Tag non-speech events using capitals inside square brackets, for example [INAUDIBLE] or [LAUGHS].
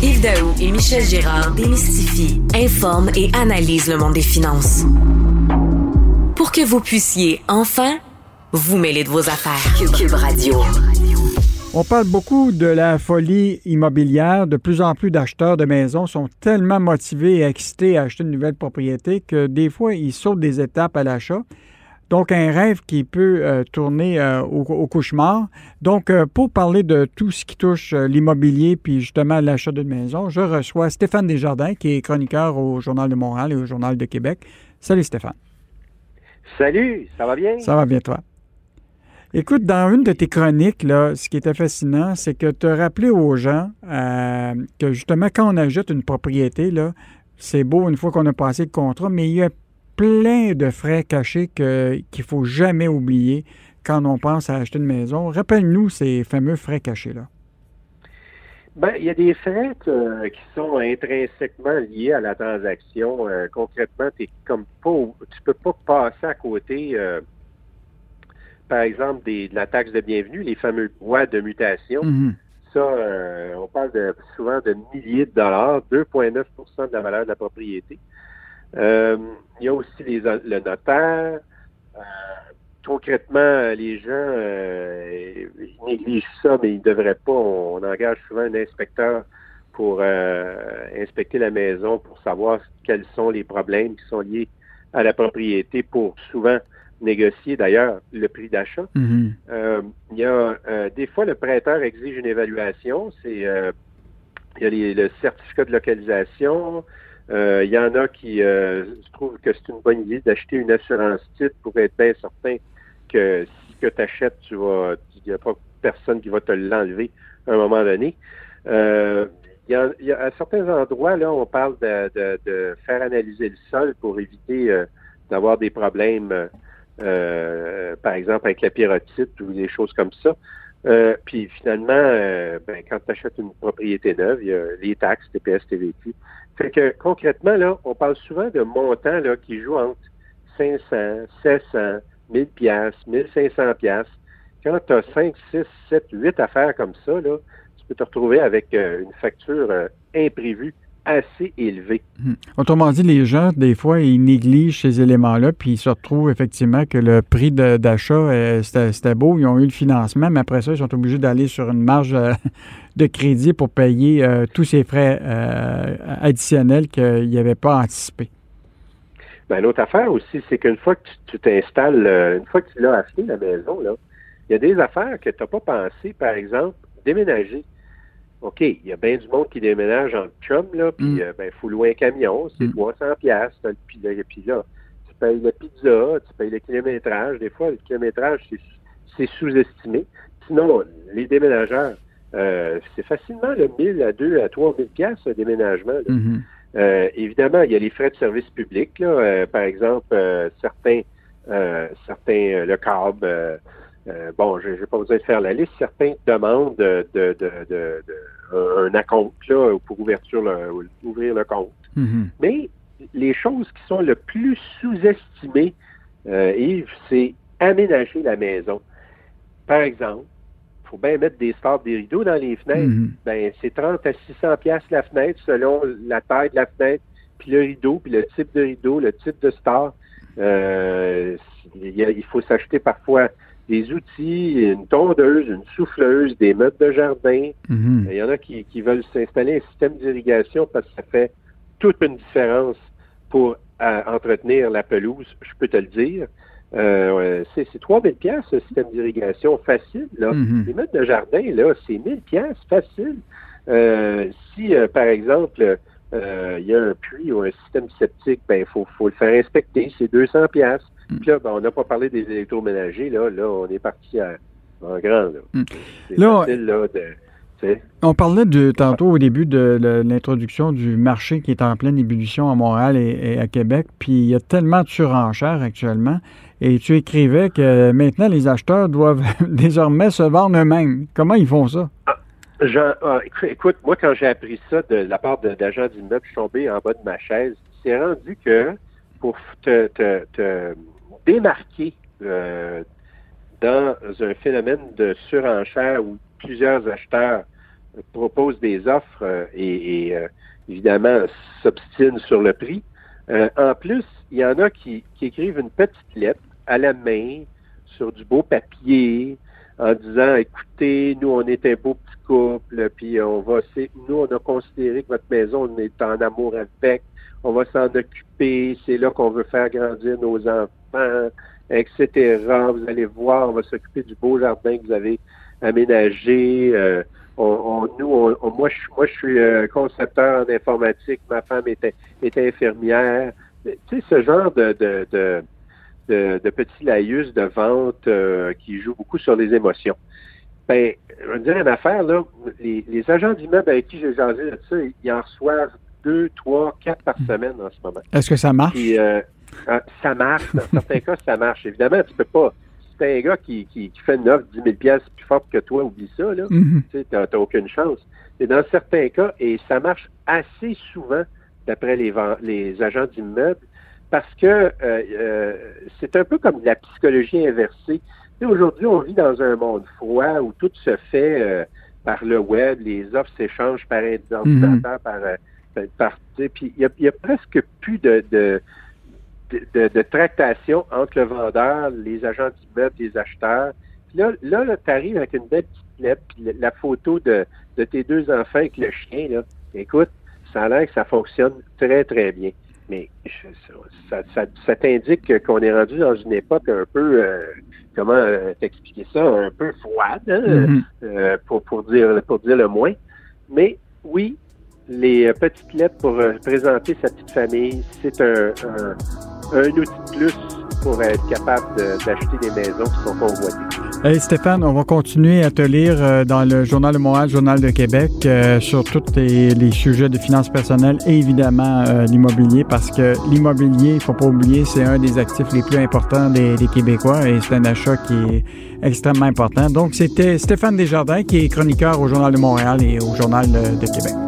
Yves Daou et Michel Girard démystifient, informent et analysent le monde des finances. Pour que vous puissiez enfin vous mêler de vos affaires. Cube, Radio. On parle beaucoup de la folie immobilière. De plus en plus d'acheteurs de maisons sont tellement motivés et excités à acheter une nouvelle propriété que des fois, ils sautent des étapes à l'achat. Donc, un rêve qui peut euh, tourner euh, au, cauchemar. Donc, euh, pour parler de tout ce qui touche l'immobilier puis justement l'achat d'une maison, je reçois Stéphane Desjardins, qui est chroniqueur au Journal de Montréal et au Journal de Québec. Salut Stéphane. Salut, ça va bien? Ça va bien, toi? Écoute, dans une de tes chroniques, là, ce qui était fascinant, c'est que tu as rappelé aux gens que justement, quand on ajoute une propriété, là, c'est beau une fois qu'on a passé le contrat, mais il y a plein de frais cachés qu'il ne faut jamais oublier quand on pense à acheter une maison. Rappelle-nous ces fameux frais cachés-là. Ben, il y a des frais euh, qui sont intrinsèquement liés à la transaction. Euh, concrètement, es comme pas, tu peux pas passer à côté, euh, par exemple, de la taxe de bienvenue, les fameux droits de mutation. Mm-hmm. Ça, on parle de, souvent de milliers de dollars, 2,9% de la valeur de la propriété. Euh, il y a aussi les, le notaire. Euh, concrètement, les gens euh, négligent ça, mais ils ne devraient pas. On, engage souvent un inspecteur pour inspecter la maison pour savoir quels sont les problèmes qui sont liés à la propriété pour souvent négocier d'ailleurs le prix d'achat. Mm-hmm. il y a des fois le prêteur exige une évaluation, c'est il y a les, le certificat de localisation, euh, il y en a qui euh, trouvent que c'est une bonne idée d'acheter une assurance titre pour être bien certain que si que tu achètes, tu vas, il n'y a pas personne qui va te l'enlever à un moment donné. Euh, il, y a, à certains endroits, là, on parle de, faire analyser le sol pour éviter euh, d'avoir des problèmes, par exemple avec la pyrotite ou des choses comme ça. puis finalement, ben, quand tu achètes une propriété neuve, il y a les taxes, TPS, TVQ. Fait que concrètement, là, on parle souvent de montants là, qui jouent entre 500, 700, 1000 pièces, 1500 pièces. Quand tu as 5, 6, 7, 8 affaires comme ça, là, tu peux te retrouver avec euh, une facture euh, imprévue assez élevée. Hmm. Autrement dit, les gens, des fois, ils négligent ces éléments-là, puis ils se retrouvent effectivement que le prix d'achat, euh, c'était beau, ils ont eu le financement, mais après ça, ils sont obligés d'aller sur une marge euh, de crédit pour payer euh, tous ces frais additionnels qu'ils n'avaient pas anticipés. Ben, l'autre affaire aussi, c'est qu'une fois que tu t'installes, une fois que tu l'as acheté, la maison, là, il y a des affaires que tu n'as pas pensé, par exemple, déménager. OK, il y a bien du monde qui déménage en chum, là, puis il mm. euh, ben, faut louer un camion, c'est 300 mm. pièces puis là, puis là, tu payes la pizza, tu payes le kilométrage. Des fois, le kilométrage, c'est sous-estimé. Sinon, les déménageurs, euh, c'est facilement le 1000 à 2 à 3000 pièces un déménagement. Mm-hmm. Euh, évidemment, il y a les frais de service public, là, par exemple, certains, certains, le câble, euh, bon, je n'ai pas besoin de faire la liste. Certains demandent de, de, de, un acompte là, pour ouverture ouvrir le compte. Mm-hmm. Mais les choses qui sont le plus sous-estimées, euh, Yves, c'est aménager la maison. Par exemple, il faut bien mettre des stars des rideaux dans les fenêtres. Mm-hmm. Ben, c'est 30 à 600 pièces la fenêtre selon la taille de la fenêtre, puis le rideau, puis le type de rideau, le type de star. Euh, il faut s'acheter parfois des outils, une tondeuse, une souffleuse, des meubles de jardin. Mhm. Il y en a qui, veulent s'installer un système d'irrigation parce que ça fait toute une différence pour euh, entretenir la pelouse, je peux te le dire. Euh, c'est 3000 pièces ce système d'irrigation facile. Là. Mhm. Les meubles de jardin, là, c'est 1000 pièces facile. Euh, si, par exemple, il y a un puits ou un système septique, ben il faut, faut le faire inspecter, c'est 200 pièces. Puis là, ben, on n'a pas parlé des électroménagers. Là, là on est parti en grand. Là, là, facile, là de, on parlait de, tantôt au début de l'introduction du marché qui est en pleine ébullition à Montréal et, à Québec, puis il y a tellement de surenchères actuellement, et tu écrivais que maintenant les acheteurs doivent [LAUGHS] désormais se vendre eux-mêmes. Comment ils font ça? Ah, Jean, ah, écoute, moi quand j'ai appris ça de la part d'agents d'immeubles, je suis tombé en bas de ma chaise. C'est rendu que pour te, te démarquer euh, dans un phénomène de surenchère où plusieurs acheteurs proposent des offres et, évidemment s'obstinent sur le prix. en plus, il y en a qui, qui écrivent une petite lettre à la main sur du beau papier en disant écoutez, nous on est un beau petit couple, puis on va nous on a considéré que votre maison on est en amour avec, on va s'en occuper, c'est là qu'on veut faire grandir nos enfants, etc. Vous allez voir, on va s'occuper du beau jardin que vous avez aménagé. Euh, on, nous, moi, je, moi, je suis euh, concepteur en informatique, ma femme était, était infirmière. Tu sais, ce genre de, de, de de, de petits laïus de vente euh, qui jouent beaucoup sur les émotions. Ben, je vais dire une affaire, là, les, agents d'immeubles avec qui j'ai jasé de ça, ils en reçoivent deux, trois, quatre par hmm. semaine en ce moment. Est-ce que ça marche? Euh, ah, ça marche. Dans certains cas, ça marche. Évidemment, tu peux pas. Si t'es un gars qui, qui, fait une offre 10 000 pièces plus forte que toi, oublie ça, là. Mm-hmm. Tu n'as aucune chance. Mais dans certains cas, et ça marche assez souvent, d'après les, les agents d'immeubles, parce que euh, euh, c'est un peu comme de la psychologie inversée. Aujourd'hui, on vit dans un monde froid où tout se fait euh, par le web, les offres s'échangent par ordinateur, mhm. par, puis il y a, presque plus de, de, de, tractation entre le vendeur, les agents d'immeubles, les acheteurs. Puis là, là, tu arrives avec une belle petite lettre, puis la, photo de, de tes deux enfants avec le chien, là. Écoute, ça a l'air que ça fonctionne très, très bien. Mais ça, ça, t'indique qu'on est rendu dans une époque un peu, euh, comment euh, t'expliquer ça, un peu froide, hein, mm-hmm. euh, pour, pour, dire, pour dire le moins. Mais oui, les petites lettres pour présenter sa petite famille, c'est un, un, un outil de plus pour être capable d'acheter des maisons qui sont convoitées. Hey Stéphane, on va continuer à te lire euh, dans le Journal de Montréal, Journal de Québec, euh, sur tous les, sujets de finances personnelles et évidemment euh, l'immobilier, parce que l'immobilier, il ne faut pas oublier, c'est un des actifs les plus importants des, des Québécois et c'est un achat qui est extrêmement important. Donc, c'était Stéphane Desjardins qui est chroniqueur au Journal de Montréal et au Journal de Québec.